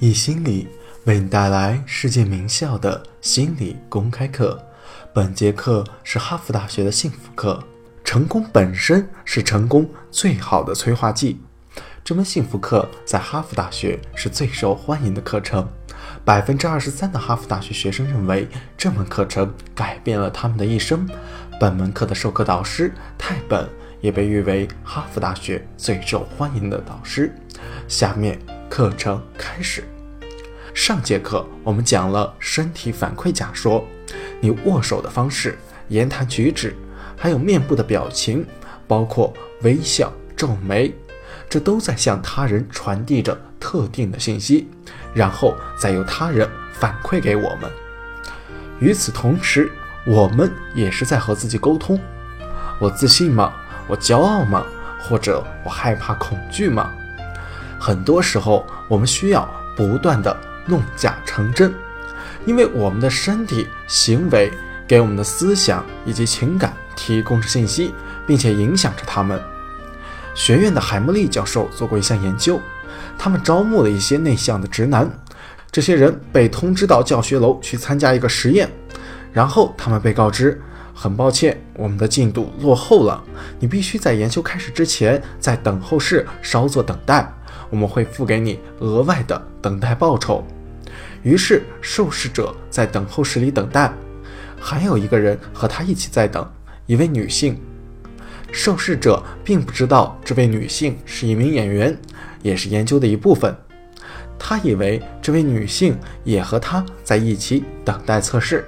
易心理为你带来世界名校的心理公开课。本节课是哈佛大学的幸福课。成功本身是成功最好的催化剂。这门幸福课在哈佛大学是最受欢迎的课程。百分之二十三的哈佛大学学生认为这门课程改变了他们的一生。本门课的授课导师泰本也被誉为哈佛大学最受欢迎的导师。下面。课程开始。上节课我们讲了身体反馈假说，你握手的方式、言谈举止，还有面部的表情，包括微笑、皱眉，这都在向他人传递着特定的信息，然后再由他人反馈给我们。与此同时，我们也是在和自己沟通：我自信吗？我骄傲吗？或者我害怕、恐惧吗？很多时候，我们需要不断的弄假成真，因为我们的身体、行为给我们的思想以及情感提供着信息，并且影响着他们。学院的海默利教授做过一项研究，他们招募了一些内向的直男，这些人被通知到教学楼去参加一个实验，然后他们被告知：很抱歉，我们的进度落后了，你必须在研究开始之前在等候室稍作等待。我们会付给你额外的等待报酬。于是受试者在等候室里等待，还有一个人和他一起在等，一位女性。受试者并不知道这位女性是一名演员，也是研究的一部分。他以为这位女性也和他在一起等待测试。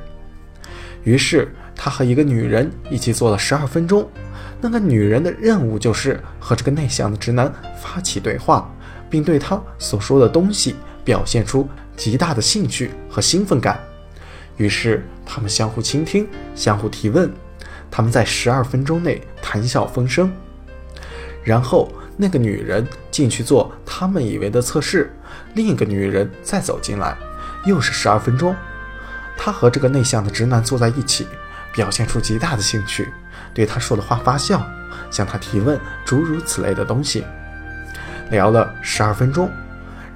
于是他和一个女人一起做了十二分钟。那个女人的任务就是和这个内向的直男发起对话。并对他所说的东西表现出极大的兴趣和兴奋感。于是，他们相互倾听，相互提问。他们在十二分钟内谈笑风生。然后，那个女人进去做他们以为的测试，另一个女人再走进来，又是十二分钟。她和这个内向的直男坐在一起，表现出极大的兴趣，对他说的话发笑，向他提问，诸如此类的东西。聊了十二分钟，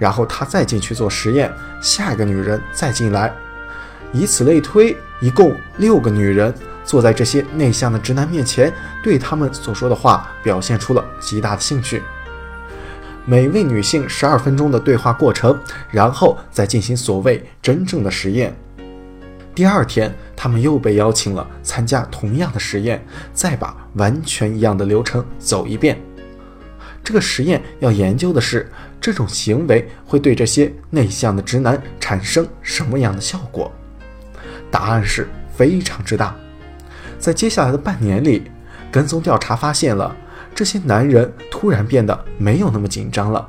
然后他再进去做实验，下一个女人再进来，以此类推，一共六个女人坐在这些内向的直男面前，对他们所说的话表现出了极大的兴趣。每位女性十二分钟的对话过程，然后再进行所谓真正的实验。第二天，他们又被邀请了参加同样的实验，再把完全一样的流程走一遍。这个实验要研究的是这种行为会对这些内向的直男产生什么样的效果？答案是非常之大。在接下来的半年里，跟踪调查发现了这些男人突然变得没有那么紧张了。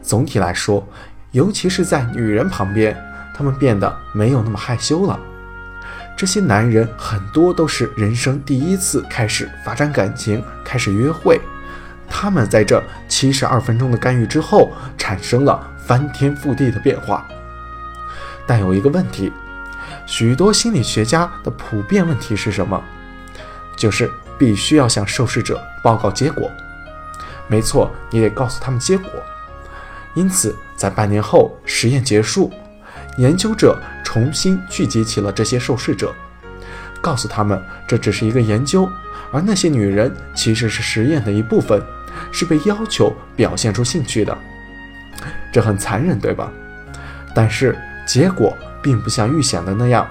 总体来说，尤其是在女人旁边，他们变得没有那么害羞了。这些男人很多都是人生第一次开始发展感情，开始约会。他们在这七十二分钟的干预之后，产生了翻天覆地的变化。但有一个问题，许多心理学家的普遍问题是什么？就是必须要向受试者报告结果。没错，你得告诉他们结果。因此，在半年后实验结束，研究者重新聚集起了这些受试者，告诉他们这只是一个研究，而那些女人其实是实验的一部分。是被要求表现出兴趣的，这很残忍，对吧？但是结果并不像预想的那样，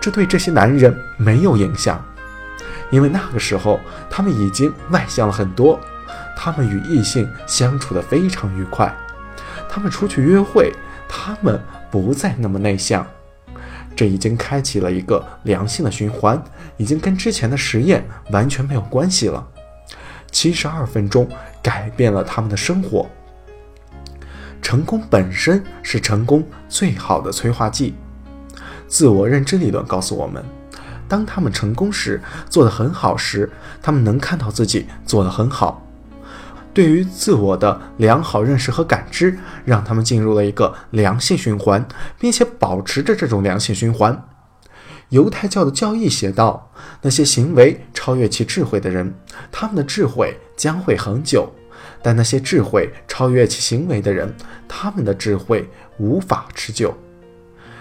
这对这些男人没有影响，因为那个时候他们已经外向了很多，他们与异性相处的非常愉快，他们出去约会，他们不再那么内向，这已经开启了一个良性的循环，已经跟之前的实验完全没有关系了。七十二分钟改变了他们的生活。成功本身是成功最好的催化剂。自我认知理论告诉我们，当他们成功时，做得很好时，他们能看到自己做得很好。对于自我的良好认识和感知，让他们进入了一个良性循环，并且保持着这种良性循环。犹太教的教义写道：“那些行为超越其智慧的人，他们的智慧将会恒久；但那些智慧超越其行为的人，他们的智慧无法持久。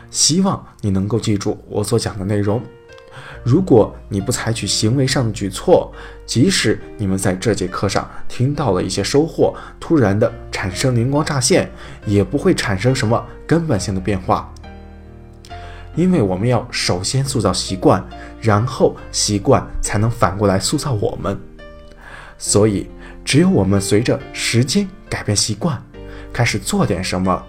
希望你能够记住我所讲的内容。如果你不采取行为上的举措，即使你们在这节课上听到了一些收获，突然的产生灵光乍现，也不会产生什么根本性的变化。因为我们要首先塑造习惯，然后习惯才能反过来塑造我们。所以，只有我们随着时间改变习惯，开始做点什么，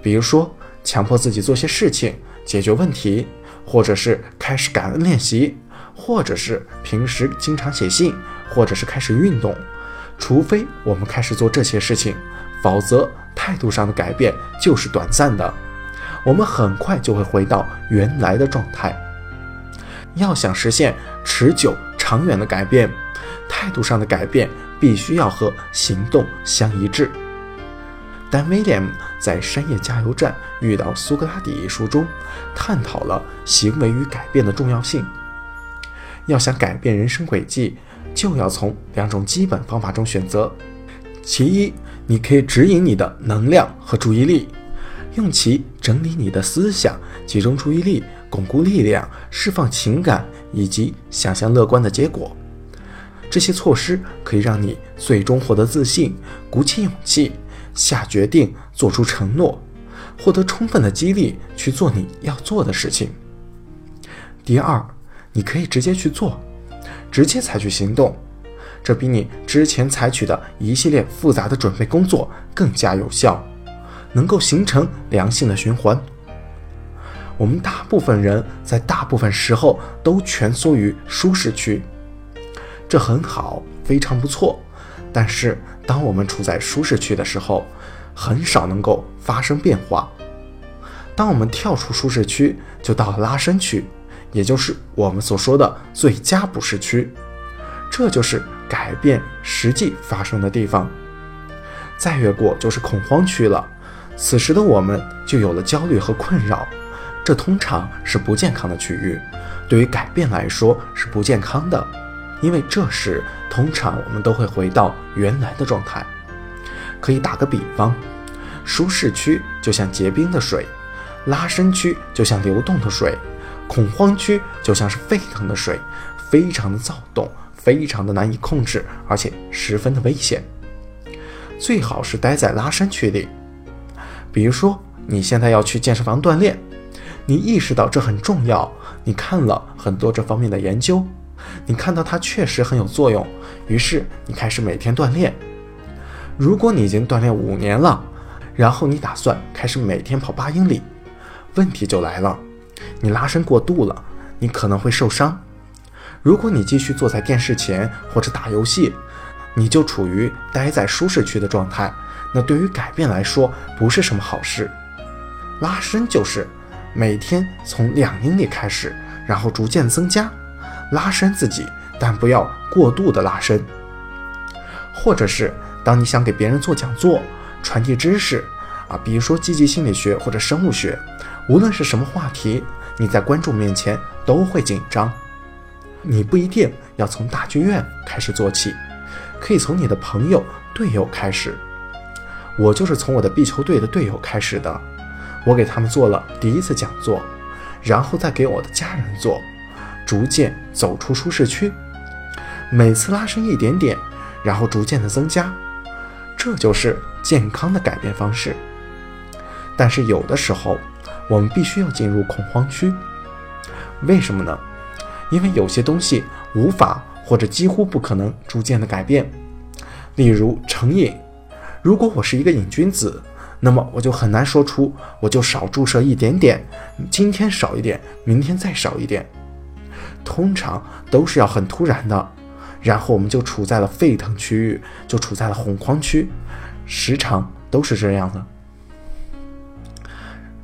比如说强迫自己做些事情，解决问题。或者是开始感恩练习，或者是平时经常写信，或者是开始运动。除非我们开始做这些事情，否则态度上的改变就是短暂的。我们很快就会回到原来的状态。要想实现持久长远的改变，态度上的改变必须要和行动相一致。但威廉在《深夜加油站遇到苏格拉底》一书中，探讨了行为与改变的重要性。要想改变人生轨迹，就要从两种基本方法中选择。其一，你可以指引你的能量和注意力，用其整理你的思想，集中注意力，巩固力量，释放情感，以及想象乐观的结果。这些措施可以让你最终获得自信，鼓起勇气。下决定，做出承诺，获得充分的激励去做你要做的事情。第二，你可以直接去做，直接采取行动，这比你之前采取的一系列复杂的准备工作更加有效，能够形成良性的循环。我们大部分人在大部分时候都蜷缩于舒适区，这很好，非常不错。但是，当我们处在舒适区的时候，很少能够发生变化。当我们跳出舒适区，就到了拉伸区，也就是我们所说的最佳不适区。这就是改变实际发生的地方。再越过就是恐慌区了。此时的我们就有了焦虑和困扰，这通常是不健康的区域。对于改变来说是不健康的。因为这时通常我们都会回到原来的状态。可以打个比方，舒适区就像结冰的水，拉伸区就像流动的水，恐慌区就像是沸腾的水，非常的躁动，非常的难以控制，而且十分的危险。最好是待在拉伸区里。比如说，你现在要去健身房锻炼，你意识到这很重要，你看了很多这方面的研究。你看到它确实很有作用，于是你开始每天锻炼。如果你已经锻炼五年了，然后你打算开始每天跑八英里，问题就来了，你拉伸过度了，你可能会受伤。如果你继续坐在电视前或者打游戏，你就处于待在舒适区的状态，那对于改变来说不是什么好事。拉伸就是每天从两英里开始，然后逐渐增加。拉伸自己，但不要过度的拉伸。或者是当你想给别人做讲座、传递知识啊，比如说积极心理学或者生物学，无论是什么话题，你在观众面前都会紧张。你不一定要从大剧院开始做起，可以从你的朋友、队友开始。我就是从我的壁球队的队友开始的，我给他们做了第一次讲座，然后再给我的家人做。逐渐走出舒适区，每次拉伸一点点，然后逐渐的增加，这就是健康的改变方式。但是有的时候，我们必须要进入恐慌区。为什么呢？因为有些东西无法或者几乎不可能逐渐的改变。例如成瘾，如果我是一个瘾君子，那么我就很难说出我就少注射一点点，今天少一点，明天再少一点。通常都是要很突然的，然后我们就处在了沸腾区域，就处在了恐慌区，时常都是这样的。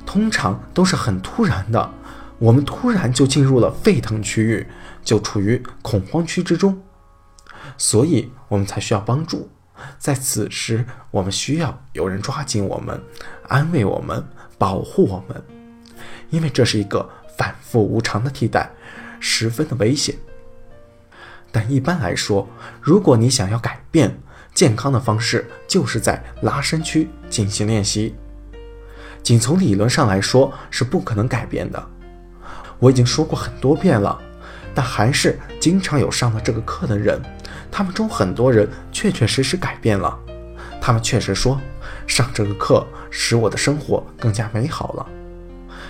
通常都是很突然的，我们突然就进入了沸腾区域，就处于恐慌区之中，所以我们才需要帮助。在此时，我们需要有人抓紧我们，安慰我们，保护我们，因为这是一个反复无常的替代。十分的危险，但一般来说，如果你想要改变，健康的方式就是在拉伸区进行练习。仅从理论上来说是不可能改变的。我已经说过很多遍了，但还是经常有上了这个课的人，他们中很多人确确实实改变了。他们确实说，上这个课使我的生活更加美好了。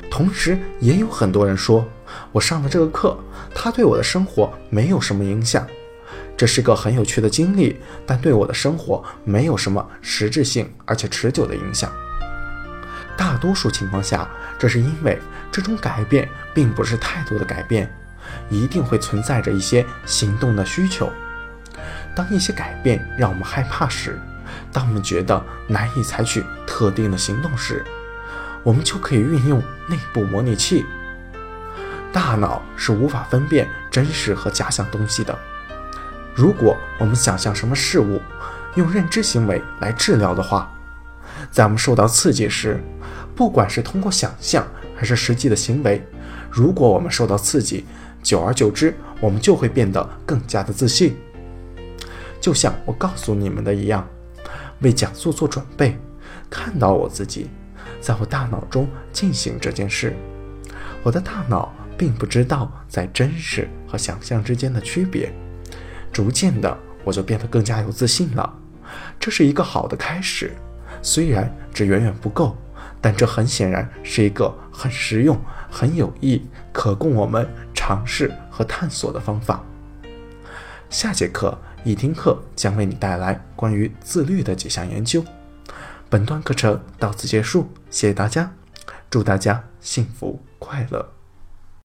同时，也有很多人说，我上了这个课，它对我的生活没有什么影响。这是个很有趣的经历，但对我的生活没有什么实质性而且持久的影响。大多数情况下，这是因为这种改变并不是态度的改变，一定会存在着一些行动的需求。当一些改变让我们害怕时，当我们觉得难以采取特定的行动时，我们就可以运用内部模拟器。大脑是无法分辨真实和假想东西的。如果我们想象什么事物，用认知行为来治疗的话，在我们受到刺激时，不管是通过想象还是实际的行为，如果我们受到刺激，久而久之，我们就会变得更加的自信。就像我告诉你们的一样，为讲座做准备，看到我自己在我大脑中进行这件事，我的大脑并不知道在真实和想象之间的区别。逐渐的，我就变得更加有自信了。这是一个好的开始，虽然这远远不够。但这很显然是一个很实用、很有益、可供我们尝试和探索的方法。下节课一听课将为你带来关于自律的几项研究。本段课程到此结束，谢谢大家，祝大家幸福快乐。